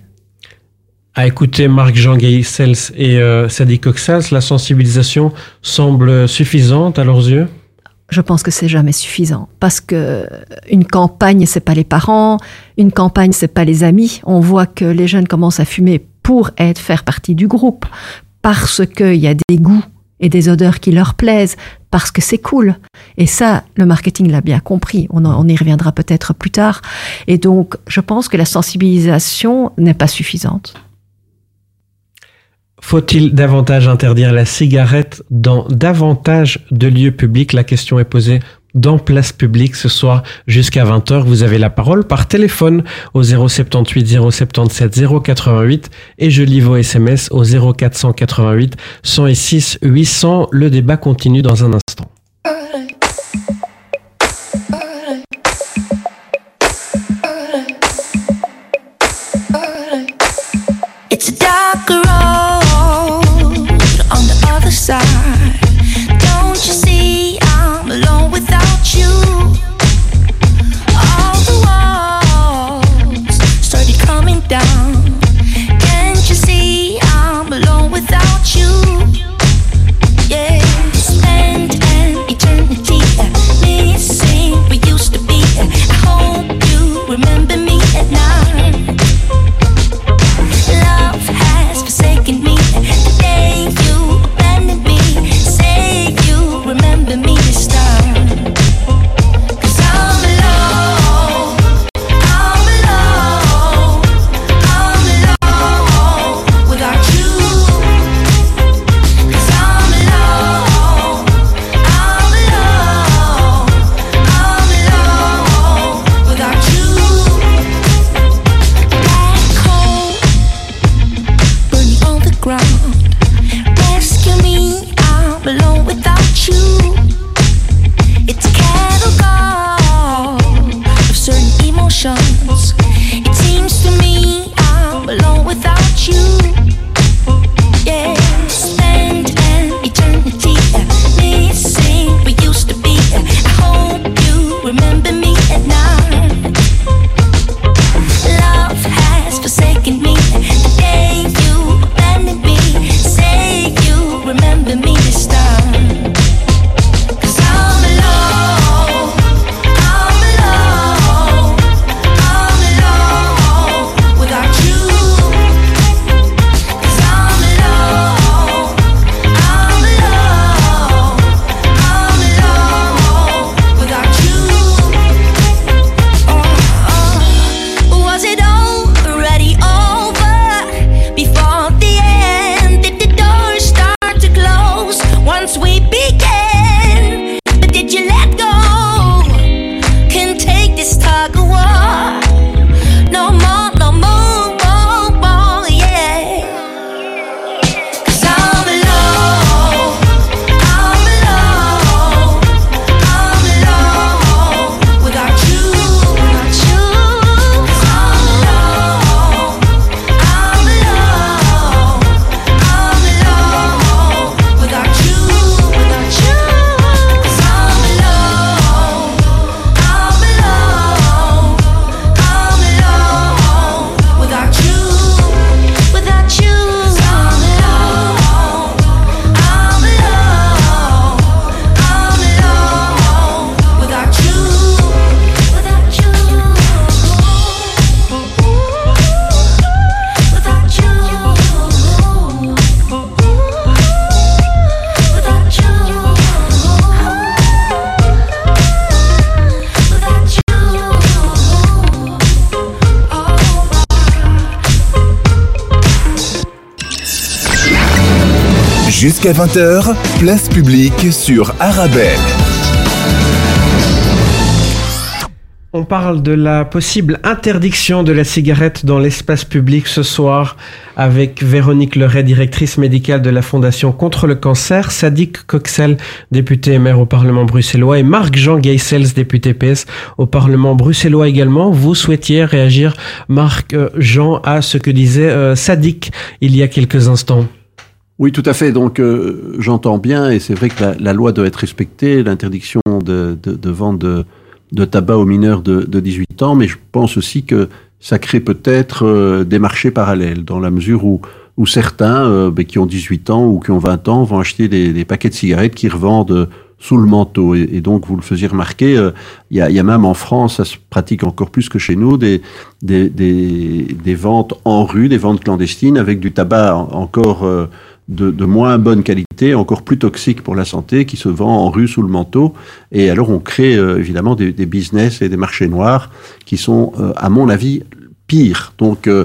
À écouter Marc-Jean Geisels et euh, Sadi Coxals, la sensibilisation semble suffisante à leurs yeux? Je pense que c'est jamais suffisant parce que une campagne c'est pas les parents, une campagne c'est pas les amis. On voit que les jeunes commencent à fumer pour être faire partie du groupe parce qu'il y a des goûts et des odeurs qui leur plaisent parce que c'est cool. Et ça, le marketing l'a bien compris. On, y reviendra peut-être plus tard. Et donc, je pense que la sensibilisation n'est pas suffisante. Faut-il davantage interdire la cigarette dans davantage de lieux publics? La question est posée dans Place Publique ce soir jusqu'à 20h. Vous avez la parole par téléphone au 078 077 088 et je lis vos SMS au 0488 106 800. Le débat continue dans un instant. Jusqu'à 20h, place publique sur Arabelle. On parle de la possible interdiction de la cigarette dans l'espace public ce soir avec Véronique Leray, directrice médicale de la Fondation contre le cancer, Sadiq Coxel, député et maire au Parlement bruxellois, et Marc-Jean Geisels, député PS au Parlement bruxellois également. Vous souhaitiez réagir, Marc-Jean, à ce que disait euh, il y a quelques instants. Oui, tout à fait. Donc, euh, j'entends bien, et c'est vrai que la, loi doit être respectée, l'interdiction de, de, de vente de de tabac aux mineurs de, de 18 ans, mais je pense aussi que ça crée peut-être euh, des marchés parallèles, dans la mesure où, où certains euh, ben, qui ont 18 ans ou qui ont 20 ans vont acheter des, des paquets de cigarettes qui revendent sous le manteau. Et, donc, vous le faisiez remarquer, euh, il y, a, y, a, même en France, ça se pratique encore plus que chez nous, des, des, des, des ventes en rue, des ventes clandestines avec du tabac encore de, de, moins bonne qualité, encore plus toxique pour la santé, qui se vend en rue sous le manteau. Et alors on crée euh, évidemment des, des, business et des marchés noirs qui sont, euh, à mon avis, pires. Donc euh,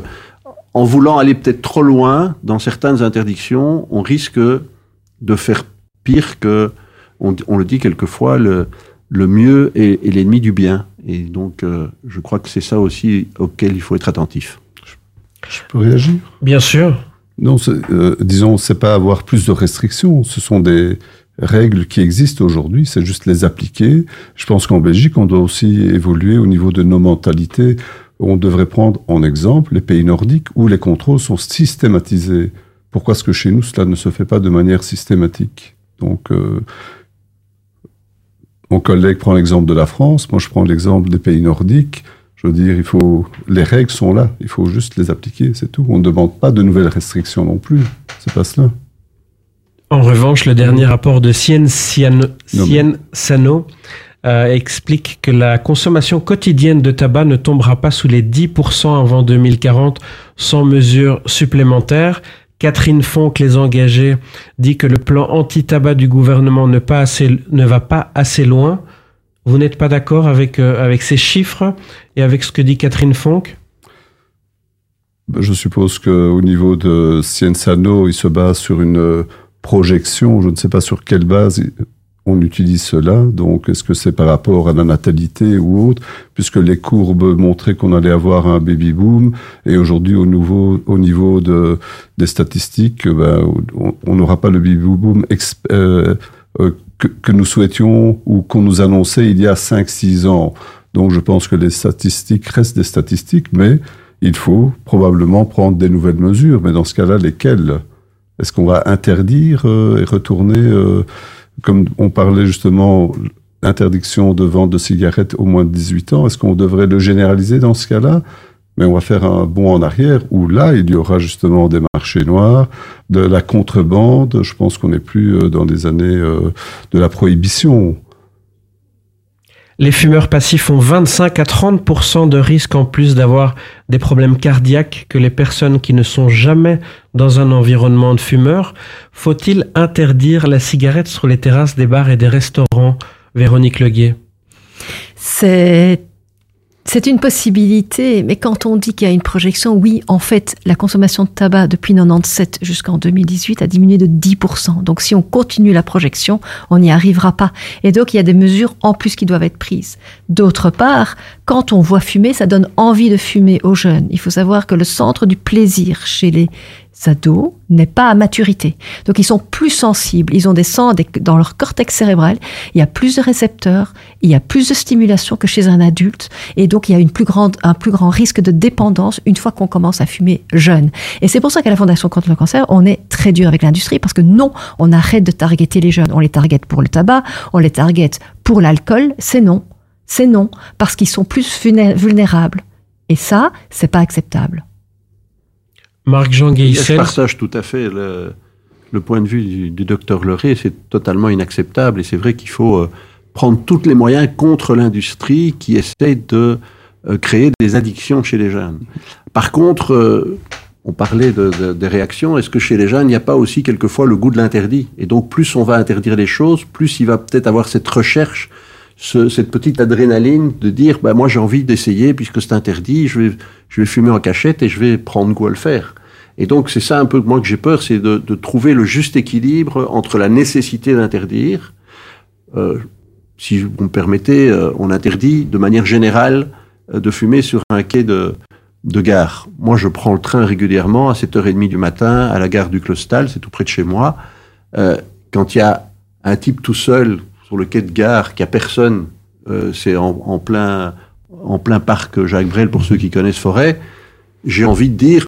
en voulant aller peut-être trop loin dans certaines interdictions, on risque de faire pire que, on, on le dit quelquefois, le, le mieux est, est l'ennemi du bien. Et donc je crois que c'est ça aussi auquel il faut être attentif. Je peux réagir? Bien sûr. Non, euh, disons, c'est pas avoir plus de restrictions. Ce sont des règles qui existent aujourd'hui. C'est juste les appliquer. Je pense qu'en Belgique, on doit aussi évoluer au niveau de nos mentalités. On devrait prendre en exemple les pays nordiques où les contrôles sont systématisés. Pourquoi est-ce que chez nous, cela ne se fait pas de manière systématique? Donc, euh, mon collègue prend l'exemple de la France. Moi, je prends l'exemple des pays nordiques. Je veux dire, il faut, les règles sont là, il faut juste les appliquer, c'est tout. On ne demande pas de nouvelles restrictions non plus, c'est pas cela. En revanche, le dernier rapport de Cien Sano euh, explique que la consommation quotidienne de tabac ne tombera pas sous les 10% avant 2040 sans mesures supplémentaires. Catherine Fonck, les engagés, dit que le plan anti-tabac du gouvernement ne, pas assez, ne va pas assez loin. Vous n'êtes pas d'accord avec, euh, avec ces chiffres et avec ce que dit Catherine Fonck? Ben, Je suppose qu'au niveau de Cienzano, il se base sur une euh, projection, je ne sais pas sur quelle base on utilise cela. Donc, est-ce que c'est par rapport à la natalité ou autre? Puisque les courbes montraient qu'on allait avoir un baby boom, et aujourd'hui, au, nouveau, au niveau de, des statistiques, ben, on n'aura pas le baby boom euh, que, que, nous souhaitions ou qu'on nous annonçait il y a 5-6 ans. Donc je pense que les statistiques restent des statistiques, mais il faut probablement prendre des nouvelles mesures. Mais dans ce cas-là, lesquelles? Est-ce qu'on va interdire euh, et retourner, euh, comme on parlait justement, interdiction de vente de cigarettes au moins de 18 ans? Est-ce qu'on devrait le généraliser dans ce cas-là? Mais on va faire un bond en arrière où là, il y aura justement des marchés noirs, de la contrebande. Je pense qu'on n'est plus euh, dans des années euh, de la prohibition. Les fumeurs passifs ont 25 à 30% de risque en plus d'avoir des problèmes cardiaques que les personnes qui ne sont jamais dans un environnement de fumeurs. Faut-il interdire la cigarette sur les terrasses des bars et des restaurants? Véronique Leguet C'est c'est une possibilité, mais quand on dit qu'il y a une projection, oui, en fait, la consommation de tabac depuis 97 jusqu'en 2018 a diminué de 10%. Donc si on continue la projection, on n'y arrivera pas. Et donc il y a des mesures en plus qui doivent être prises. D'autre part, quand on voit fumer, ça donne envie de fumer aux jeunes. Il faut savoir que le centre du plaisir chez les ados n'est pas à maturité. Donc ils sont plus sensibles, ils ont des sangs dans leur cortex cérébral, il y a plus de récepteurs, il y a plus de stimulation que chez un adulte, et donc il y a une plus grande, un plus grand risque de dépendance une fois qu'on commence à fumer jeune. Et c'est pour ça qu'à la Fondation contre le cancer, on est très dur avec l'industrie, parce que non, on arrête de targeter les jeunes. On les target pour le tabac, on les target pour l'alcool, c'est non. C'est non, parce qu'ils sont plus vulnérables. Et ça, c'est pas acceptable. Marc-Jean Je partage tout à fait le, le point de vue du, du docteur Leray. C'est totalement inacceptable et c'est vrai qu'il faut euh, prendre tous les moyens contre l'industrie qui essaie de euh, créer des addictions chez les jeunes. Par contre, euh, on parlait de, de, des réactions. Est-ce que chez les jeunes, il n'y a pas aussi quelquefois le goût de l'interdit? Et donc, plus on va interdire les choses, plus il va peut-être avoir cette recherche ce, cette petite adrénaline de dire bah, moi j'ai envie d'essayer puisque c'est interdit, je vais, je vais fumer en cachette et je vais prendre goût à le faire. Et donc c'est ça un peu moi que j'ai peur, c'est de, de, trouver le juste équilibre entre la nécessité d'interdire. Euh, si vous me permettez, euh, on interdit de manière générale euh, de fumer sur un quai de, de gare. Moi, je prends le train régulièrement à 7h30 du matin à la gare du Clostal, c'est tout près de chez moi. Euh, quand il y a un type tout seul sur le quai de gare, qui a personne, euh, c'est en, en, plein, en plein parc Jacques Brel pour ceux qui connaissent Forêt, j'ai envie de dire,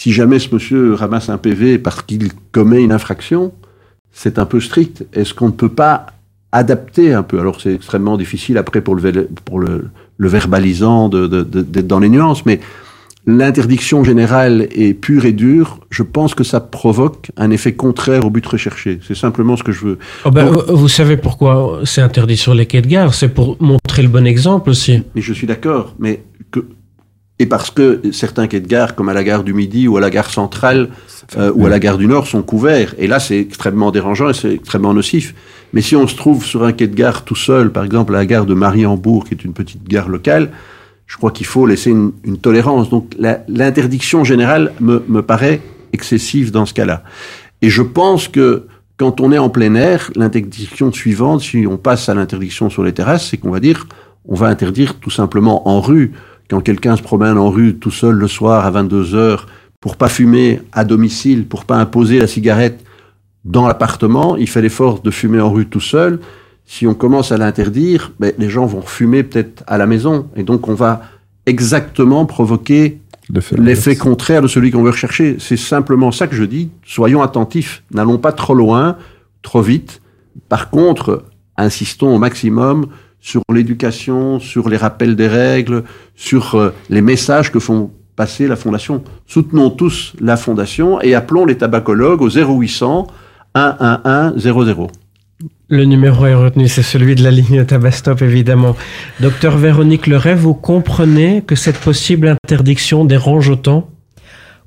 si jamais ce monsieur ramasse un PV parce qu'il commet une infraction, c'est un peu strict. Est-ce qu'on ne peut pas adapter un peu? Alors c'est extrêmement difficile après pour le, pour le, le verbalisant d'être dans les nuances, mais l'interdiction générale est pure et dure, je pense que ça provoque un effet contraire au but recherché. C'est simplement ce que je veux. Oh ben, Donc, vous savez pourquoi c'est interdit sur les quais de gare C'est pour montrer le bon exemple aussi. Mais je suis d'accord, mais et parce que certains quais de gare, comme à la gare du Midi ou à la gare centrale euh, ou à la gare du Nord, sont couverts. Et là, c'est extrêmement dérangeant et c'est extrêmement nocif. Mais si on se trouve sur un quai de gare tout seul, par exemple à la gare de Mariembourg, qui est une petite gare locale, je crois qu'il faut laisser une, une tolérance. Donc l'interdiction générale me, me paraît excessive dans ce cas-là. Et je pense que quand on est en plein air, l'interdiction suivante, si on passe à l'interdiction sur les terrasses, c'est qu'on va dire, on va interdire tout simplement en rue quand quelqu'un se promène en rue tout seul le soir à 22 heures pour pas fumer à domicile, pour pas imposer la cigarette dans l'appartement, il fait l'effort de fumer en rue tout seul. Si on commence à l'interdire, ben, les gens vont fumer peut-être à la maison. Et donc, on va exactement provoquer l'effet contraire de celui qu'on veut rechercher. C'est simplement ça que je dis. Soyons attentifs. N'allons pas trop loin, trop vite. Par contre, insistons au maximum sur l'éducation, sur les rappels des règles, sur euh, les messages que font passer la Fondation. Soutenons tous la Fondation et appelons les tabacologues au 0800 111 00. Le numéro est retenu, c'est celui de la ligne Tabastop, évidemment. Docteur Véronique Leray, vous comprenez que cette possible interdiction dérange autant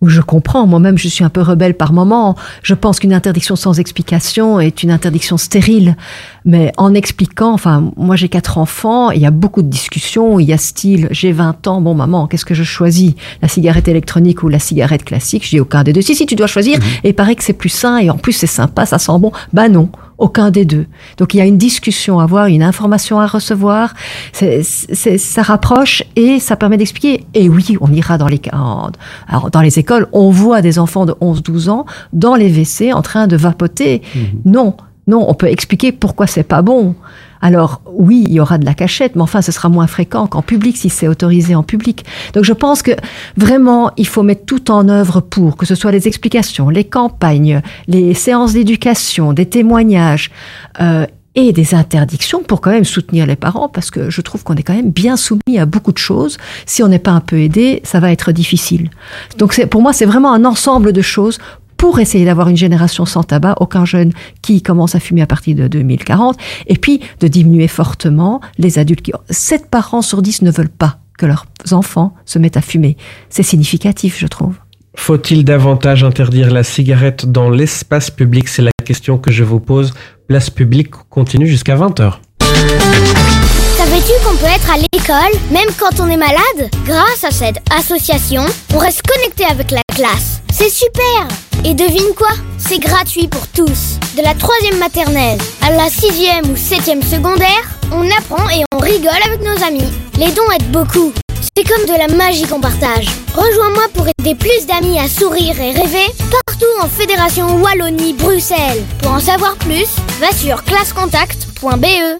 où je comprends. Moi-même, je suis un peu rebelle par moment. Je pense qu'une interdiction sans explication est une interdiction stérile. Mais en expliquant, enfin, moi j'ai quatre enfants, il y a beaucoup de discussions, il y a style, j'ai 20 ans, bon maman, qu'est-ce que je choisis? La cigarette électronique ou la cigarette classique? Je dis aucun des deux. Si, si, tu dois choisir. Mmh. Et il paraît que c'est plus sain et en plus c'est sympa, ça sent bon. Bah non, aucun des deux. Donc il y a une discussion à avoir, une information à recevoir, c'est, c'est, ça rapproche et ça permet d'expliquer. Et oui, on ira dans les, alors, dans les écoles, on voit des enfants de 11-12 ans dans les WC en train de vapoter. Mmh. Non, non, on peut expliquer pourquoi c'est pas bon. Alors oui, il y aura de la cachette, mais enfin, ce sera moins fréquent qu'en public si c'est autorisé en public. Donc je pense que vraiment, il faut mettre tout en œuvre pour que ce soit les explications, les campagnes, les séances d'éducation, des témoignages. Euh, et des interdictions pour quand même soutenir les parents parce que je trouve qu'on est quand même bien soumis à beaucoup de choses. Si on n'est pas un peu aidé, ça va être difficile. Donc pour moi, c'est vraiment un ensemble de choses pour essayer d'avoir une génération sans tabac, aucun jeune qui commence à fumer à partir de 2040, et puis de diminuer fortement les adultes qui... 7 parents sur 10 ne veulent pas que leurs enfants se mettent à fumer. C'est significatif, je trouve. Faut-il davantage interdire la cigarette dans l'espace public? C'est la question que je vous pose. Place publique continue jusqu'à 20h. Savais-tu qu'on peut être à l'école même quand on est malade? Grâce à cette association, on reste connecté avec la classe. C'est super Et devine quoi? C'est gratuit pour tous. De la troisième maternelle à la sixième ou septième secondaire, on apprend et on rigole avec nos amis. Les dons aident beaucoup. C'est comme de la magie qu'on partage. Rejoins-moi pour aider plus d'amis à sourire et rêver partout en Fédération Wallonie-Bruxelles. Pour en savoir plus, va sur classecontact.be.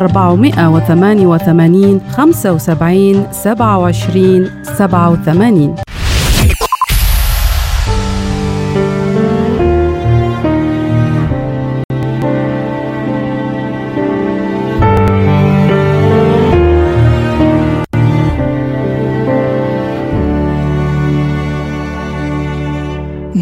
488 75 27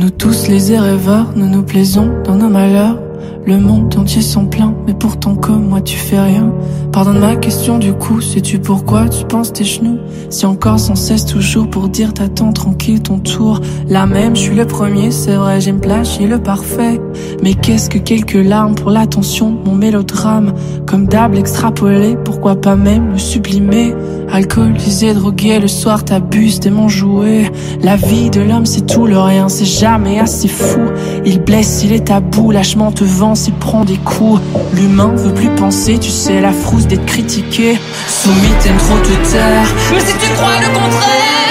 87 et rêveurs, nous nous plaisons dans nos malheurs. Le monde entier s'en plaint, mais pourtant comme moi tu fais rien. Pardonne ma question du coup, sais-tu pourquoi tu penses tes genoux? Si encore sans cesse toujours pour dire t'attends tranquille ton tour. La même, je suis le premier, c'est vrai, j'aime plagier le parfait. Mais qu'est-ce que quelques larmes pour l'attention, mon mélodrame? Comme d'hab extrapolé, pourquoi pas même le sublimer? Alcoolisé, drogué, le soir t'abuses de mon jouet. La vie de l'homme c'est tout, le rien c'est jamais assez fou. Il blesse, il est tabou, lâchement te vend s'il prend des coups. L'humain veut plus penser, tu sais, la frousse d'être critiqué. Soumis, t'aimes trop te taire. Mais si tu crois le contraire,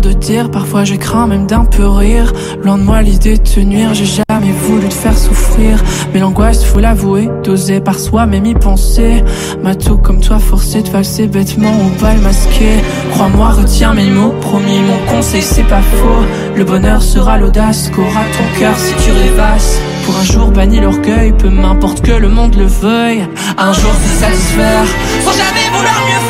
de dire, parfois je crains même d'un peu rire. Loin de moi l'idée de te nuire, j'ai jamais voulu te faire souffrir. Mais l'angoisse, faut l'avouer, d'oser par soi-même y penser. M'a tout comme toi forcé de valser bêtement ou pas le masquer. Crois-moi, retiens mes mots, promis, mon conseil c'est pas faux. Le bonheur sera l'audace qu'aura ton cœur si tu rêvasses. Pour un jour banni l'orgueil, peu m'importe que le monde le veuille. Un jour se satisfaire, sans jamais vouloir mieux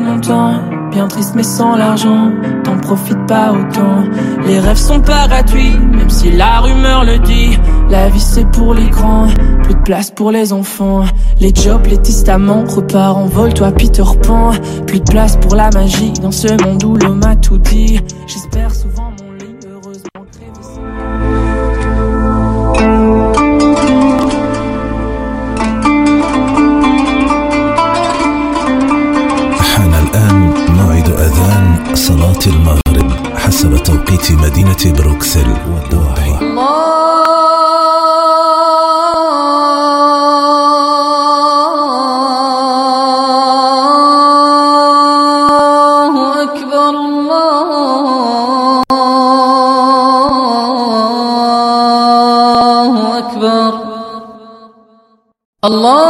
montant. Bien triste mais sans l'argent, t'en profites pas autant. Les rêves sont pas gratuits, même si la rumeur le dit. La vie c'est pour les grands, plus de place pour les enfants. Les jobs, les testaments, repars en vol, toi Peter Pan. Plus de place pour la magie dans ce monde où l'homme a tout dit. J'espère souvent حسب توقيت مدينة بروكسل والدواحي الله أكبر الله أكبر. الله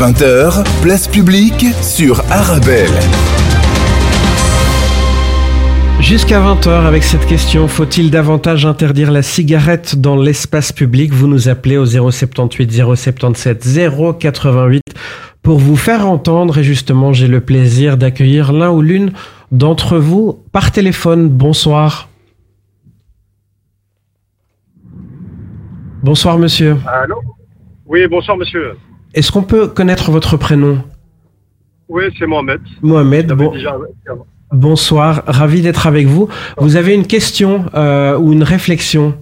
19h-20h, place publique sur Arabelle. Jusqu'à 20h avec cette question, faut-il davantage interdire la cigarette dans l'espace public? Vous nous appelez au 078 077 088 pour vous faire entendre et justement j'ai le plaisir d'accueillir l'un ou l'une d'entre vous par téléphone. Bonsoir. Bonsoir monsieur. Allô? Oui, bonsoir monsieur. Est-ce qu'on peut connaître votre prénom Oui, c'est Mohamed. Mohamed, J'avais bon, déjà- bonsoir, ravi d'être avec vous. Vous avez une question euh, ou une réflexion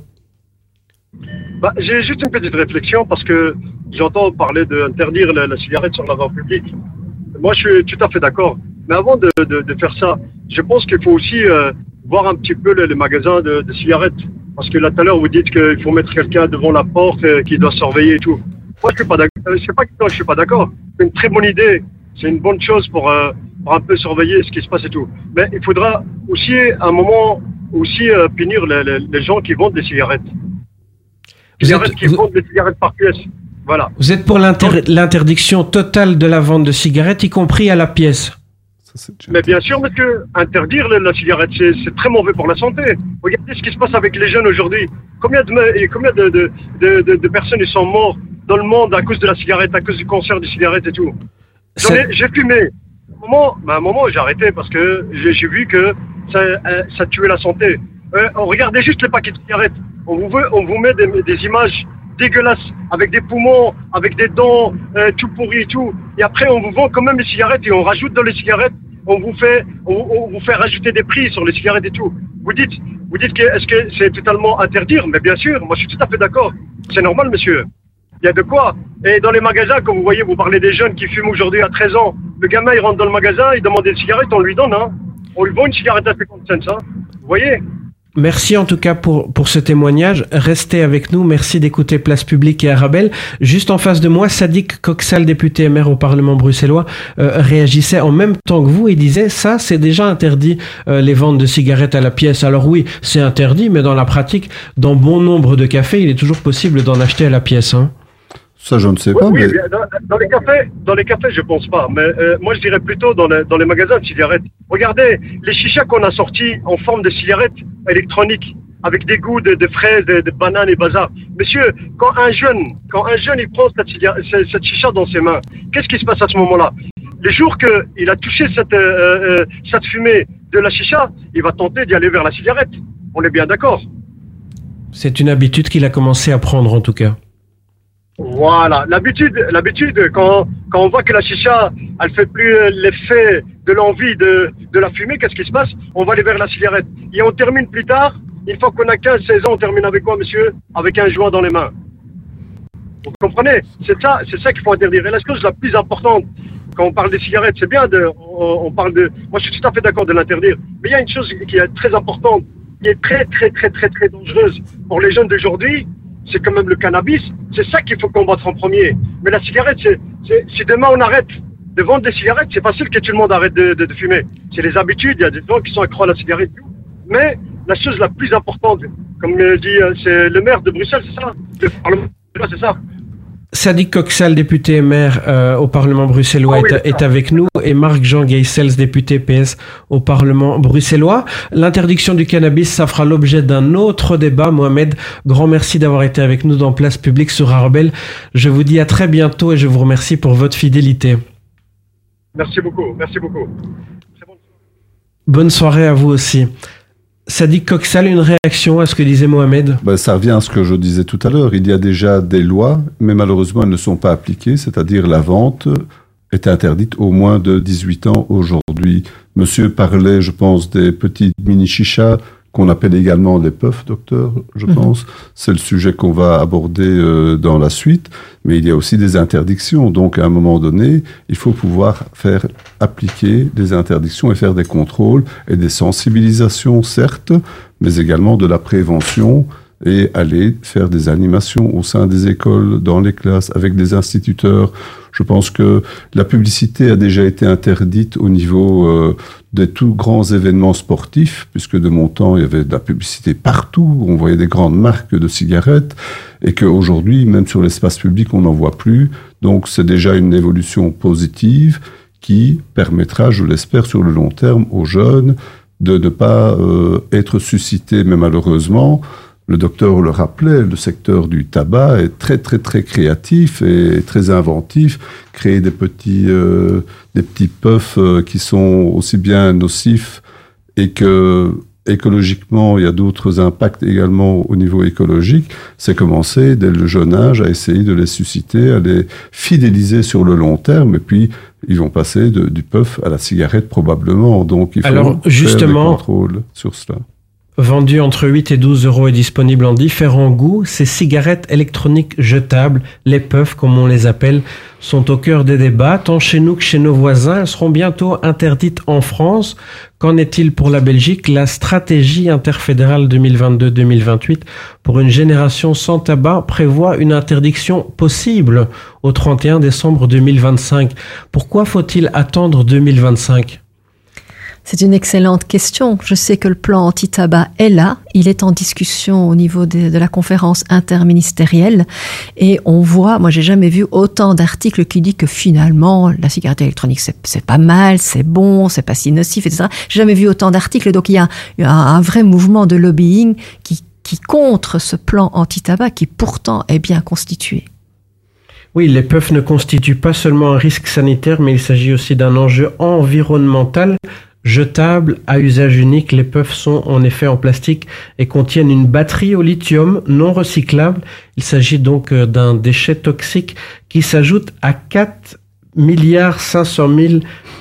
Bah, J'ai juste une petite réflexion parce que j'entends parler d'interdire la, la cigarette sur la voie publique. Moi, je suis tout à fait d'accord. Mais avant de, de- de faire ça, je pense qu'il faut aussi euh, voir un petit peu les, les magasins de, de cigarettes. Parce que là, tout à l'heure, vous dites qu'il faut mettre quelqu'un devant la porte euh, qui doit surveiller et tout. Moi, je suis pas d'accord. euh, C'est pas que non, je suis pas d'accord. C'est une très bonne idée. C'est une bonne chose pour, euh, pour un peu surveiller ce qui se passe et tout. Mais il faudra aussi, à un moment, aussi euh, punir les, les- les gens qui vendent des cigarettes. Vous cigarettes êtes- qui vous- vendent des cigarettes par pièce. Voilà. Vous êtes pour l'inter- l'interdiction totale de la vente de cigarettes, y compris à la pièce Mais bien sûr, parce que interdire la, cigarette, c'est c'est très mauvais pour la santé. Regardez ce qui se passe avec les jeunes aujourd'hui. Combien de, combien de, de, de, de- de personnes ils sont morts dans le monde à cause de la cigarette, à cause du cancer des cigarettes et tout J'ai fumé. À un moment, bah, un moment j'ai arrêté parce que j'ai vu que ça, euh, ça tuait la santé. Euh, regardez juste les paquets de cigarettes. On vous, veut- on vous met des, des images dégueulasses avec des poumons, avec des dents euh, tout pourries et tout. Et après, on vous vend quand même les cigarettes et on rajoute dans les cigarettes, on vous fait, on, on vous fait rajouter des prix sur les cigarettes et tout. Vous dites, vous dites que est-ce que c'est totalement interdire Mais bien sûr, moi je suis tout à fait d'accord. C'est normal, monsieur. Il y a de quoi. Et dans les magasins, comme vous voyez, vous parlez des jeunes qui fument aujourd'hui à 13 ans. Le gamin, il rentre dans le magasin, il demande des cigarettes, on lui donne. Hein. On lui vend une cigarette à 50 cents. Hein. Vous voyez Merci en tout cas pour, pour ce témoignage. Restez avec nous. Merci d'écouter Place Publique et Arabelle. Juste en face de moi, Sadiq Coxal, député MR au Parlement bruxellois, euh, réagissait en même temps que vous et disait ça, c'est déjà interdit euh, les ventes de cigarettes à la pièce. Alors oui, c'est interdit, mais dans la pratique, dans bon nombre de cafés, il est toujours possible d'en acheter à la pièce. Hein. Ça, je ne sais Oui, pas, oui, mais bien, dans, dans les cafés, dans les cafés, je pense pas. Mais euh, moi, je dirais plutôt dans les, dans les magasins de cigarettes. Regardez les chichas qu'on a sortis en forme de cigarettes électroniques, avec des goûts de, de fraises, de, de bananes et bazar. Monsieur, quand un jeune, quand un jeune, il prend cette, cigarette, cette, cette chicha dans ses mains, qu'est-ce qui se passe à ce moment-là? Les jours qu'il a touché cette, euh, euh, cette fumée de la chicha, il va tenter d'y aller vers la cigarette. On est bien d'accord. C'est une habitude qu'il a commencé à prendre en tout cas. Voilà, l'habitude, l'habitude, quand, quand on voit que la chicha, elle fait plus euh, l'effet de l'envie de, de la fumer, qu'est-ce qui se passe? On va aller vers la cigarette. Et on termine plus tard, une fois qu'on a 15, 16 ans, on termine avec quoi, monsieur? Avec un joint dans les mains. Vous comprenez? C'est ça, c'est ça qu'il faut interdire. Et la chose la plus importante, quand on parle des cigarettes, c'est bien de, on, on parle de, moi je suis tout à fait d'accord de l'interdire. Mais il y a une chose qui est très importante, qui est très, très, très, très, très dangereuse pour les jeunes d'aujourd'hui, c'est quand même le cannabis. C'est ça qu'il faut combattre en premier. Mais la cigarette, c'est, si demain on arrête de vendre des cigarettes, c'est facile que tout le monde arrête de, fumer. C'est les habitudes. Il y a des gens qui sont accros à la cigarette. Mais la chose la plus importante. Comme dit, euh, c'est le maire de Bruxelles, c'est ça? Le Parlement, c'est ça? Sadiq Coxal, député et maire euh, au Parlement bruxellois, Ah est, est avec nous et Marc-Jean Geisels, député PS au Parlement bruxellois. L'interdiction du cannabis, ça fera l'objet d'un autre débat. Mohamed, grand merci d'avoir été avec nous dans Place Publique sur Arbel. Je vous dis à très bientôt et je vous remercie pour votre fidélité. Merci beaucoup, merci beaucoup. Bonne soirée à vous aussi. Sadiq Coxal, une réaction à ce que disait Mohamed? Ben, ça revient à ce que je disais tout à l'heure. Il y a déjà des lois, mais malheureusement, elles ne sont pas appliquées, c'est-à-dire la vente est interdite au moins de 18 ans aujourd'hui. Monsieur parlait, je pense, des petits mini-chichas qu'on appelle également des puffs, docteur, je Mhm. pense. C'est le sujet qu'on va aborder euh, dans la suite. Mais il y a aussi des interdictions. Donc, à un moment donné, il faut pouvoir faire appliquer des interdictions et faire des contrôles et des sensibilisations, certes, mais également de la prévention et aller faire des animations au sein des écoles, dans les classes, avec des instituteurs. Je pense que la publicité a déjà été interdite au niveau euh, des tout grands événements sportifs, puisque de mon temps, il y avait de la publicité partout, on voyait des grandes marques de cigarettes, et qu'aujourd'hui, même sur l'espace public, on n'en voit plus. Donc c'est déjà une évolution positive qui permettra, je l'espère, sur le long terme aux jeunes de ne pas euh, être suscités, mais malheureusement, le docteur le rappelait, le secteur du tabac est très très très créatif et très inventif. Créer des petits euh, des petits puffs euh, qui sont aussi bien nocifs et que écologiquement il y a d'autres impacts également au niveau écologique, c'est commencer dès le jeune âge à essayer de les susciter, à les fidéliser sur le long terme et puis ils vont passer de- du puff à la cigarette probablement. Donc il faut Alors, faire justement- des contrôles sur cela. Vendu entre 8 et 12 euros et disponible en différents goûts, ces cigarettes électroniques jetables, les puffs comme on les appelle, sont au cœur des débats, tant chez nous que chez nos voisins. Elles seront bientôt interdites en France. Qu'en est-il pour la Belgique? La stratégie interfédérale 2022-2028 pour une génération sans tabac prévoit une interdiction possible au 31 décembre 2025. Pourquoi faut-il attendre 2025 C'est une excellente question. Je sais que le plan anti-tabac est là. Il est en discussion au niveau de, la conférence interministérielle. Et on voit, moi j'ai jamais vu autant d'articles qui disent que finalement la cigarette électronique c'est pas mal, c'est bon, c'est pas si nocif, etc. J'ai jamais vu autant d'articles. Donc il y a, un vrai mouvement de lobbying qui, qui contre ce plan anti-tabac qui pourtant est bien constitué. Oui, les puffs ne constituent pas seulement un risque sanitaire, mais il s'agit aussi d'un enjeu environnemental. Jetables à usage unique, les puffs sont en effet en plastique et contiennent une batterie au lithium non recyclable. Il s'agit donc euh, d'un déchet toxique qui s'ajoute à 4 milliards 500 000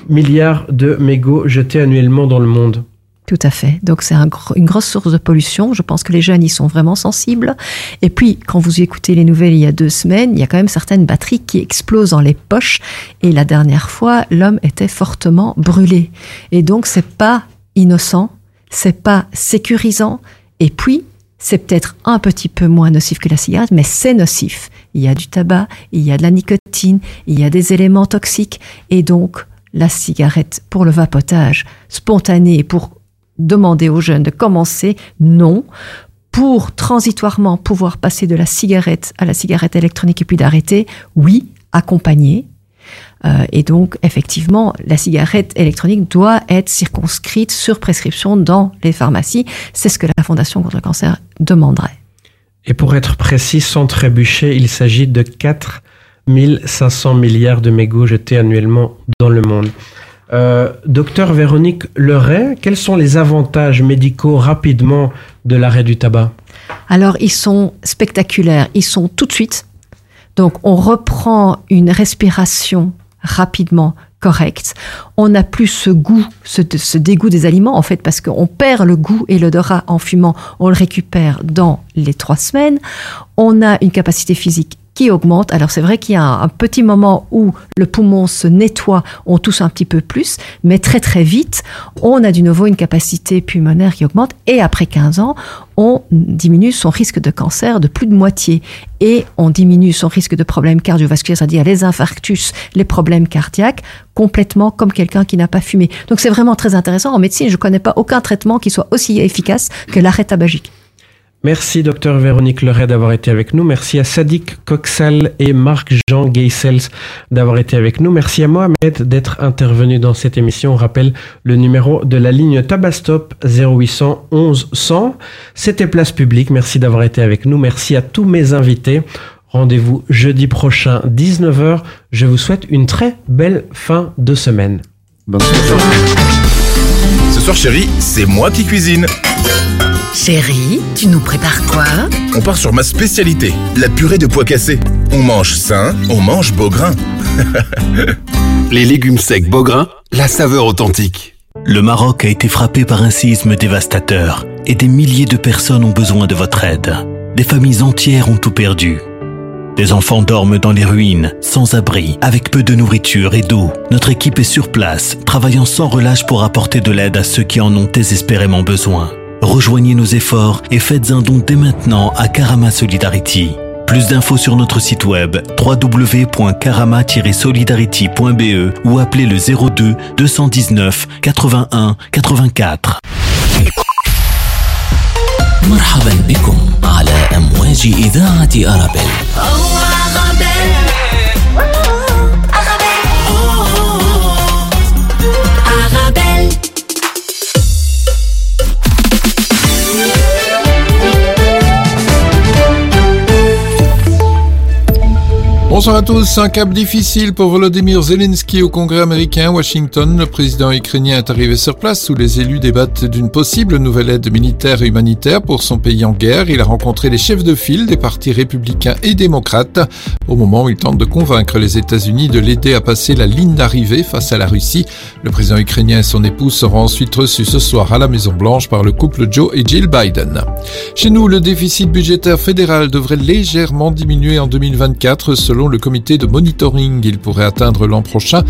milliards de mégots jetés annuellement dans le monde. Tout à fait. Donc c'est une grosse source de pollution. Je pense que les jeunes y sont vraiment sensibles. Et puis, quand vous écoutez les nouvelles il y a deux semaines, il y a quand même certaines batteries qui explosent dans les poches. Et la dernière fois, l'homme était fortement brûlé. Et donc c'est pas innocent, c'est pas sécurisant. Et puis, c'est peut-être un petit peu moins nocif que la cigarette, mais c'est nocif. Il y a du tabac, il y a de la nicotine, il y a des éléments toxiques. Et donc, la cigarette pour le vapotage spontané, pour demander aux jeunes de commencer, non. Pour transitoirement pouvoir passer de la cigarette à la cigarette électronique et puis d'arrêter, oui, accompagné. Euh, et donc, effectivement, la cigarette électronique doit être circonscrite sur prescription dans les pharmacies. C'est ce que la Fondation contre le cancer demanderait. Et pour être précis, sans trébucher, il s'agit de 4 500 milliards de mégots jetés annuellement dans le monde. Euh, docteur Véronique Leray, quels sont les avantages médicaux rapidement de l'arrêt du tabac Alors, ils sont spectaculaires. Ils sont tout de suite. Donc, on reprend une respiration rapidement correcte. On n'a plus ce goût, ce, ce dégoût des aliments, en fait, parce qu'on perd le goût et l'odorat en fumant. On le récupère dans les trois semaines. On a une capacité physique qui augmente. Alors c'est vrai qu'il y a un, petit moment où le poumon se nettoie, on tousse un petit peu plus, mais très très vite, on a du nouveau une capacité pulmonaire qui augmente et après 15 ans, on diminue son risque de cancer de plus de moitié et on diminue son risque de problèmes cardiovasculaires, c'est-à-dire les infarctus, les problèmes cardiaques, complètement comme quelqu'un qui n'a pas fumé. Donc c'est vraiment très intéressant. En médecine, je ne connais pas aucun traitement qui soit aussi efficace que l'arrêt tabagique. Merci docteur Véronique Leray d'avoir été avec nous. Merci à Sadik Coxal et Marc-Jean Geisels d'avoir été avec nous. Merci à Mohamed d'être intervenu dans cette émission. On rappelle le numéro de la ligne Tabastop 0800 11 100. C'était Place Publique. Merci d'avoir été avec nous. Merci à tous mes invités. Rendez-vous jeudi prochain 19h. Je vous souhaite une très belle fin de semaine. Ce soir, chérie, c'est moi qui cuisine. Chérie, tu nous prépares quoi? On part sur ma spécialité, la purée de pois cassés. On mange sain, on mange beau grain. Les légumes secs Beaugrain, la saveur authentique. Le Maroc a été frappé par un séisme dévastateur et des milliers de personnes ont besoin de votre aide. Des familles entières ont tout perdu. Des enfants dorment dans les ruines, sans abri, avec peu de nourriture et d'eau. Notre équipe est sur place, travaillant sans relâche pour apporter de l'aide à ceux qui en ont désespérément besoin. Rejoignez nos efforts et faites un don dès maintenant à Karama Solidarity. Plus d'infos sur notre site web www.karama-solidarity.be ou appelez le 02 219 81 84. مرحبا بكم على أمواج إذاعة أرابيل Bonsoir à tous. Un cap difficile pour Volodymyr Zelensky au Congrès américain, Washington. Le président ukrainien est arrivé sur place où les élus débattent d'une possible nouvelle aide militaire et humanitaire pour son pays en guerre. Il a rencontré les chefs de file des partis républicains et démocrates au moment où il tente de convaincre les États-Unis de l'aider à passer la ligne d'arrivée face à la Russie. Le président ukrainien et son épouse seront ensuite reçus ce soir à la Maison Blanche par le couple Joe et Jill Biden. Chez nous, le déficit budgétaire fédéral devrait légèrement diminuer en 2024 selon le comité de monitoring. Il pourrait atteindre l'an prochain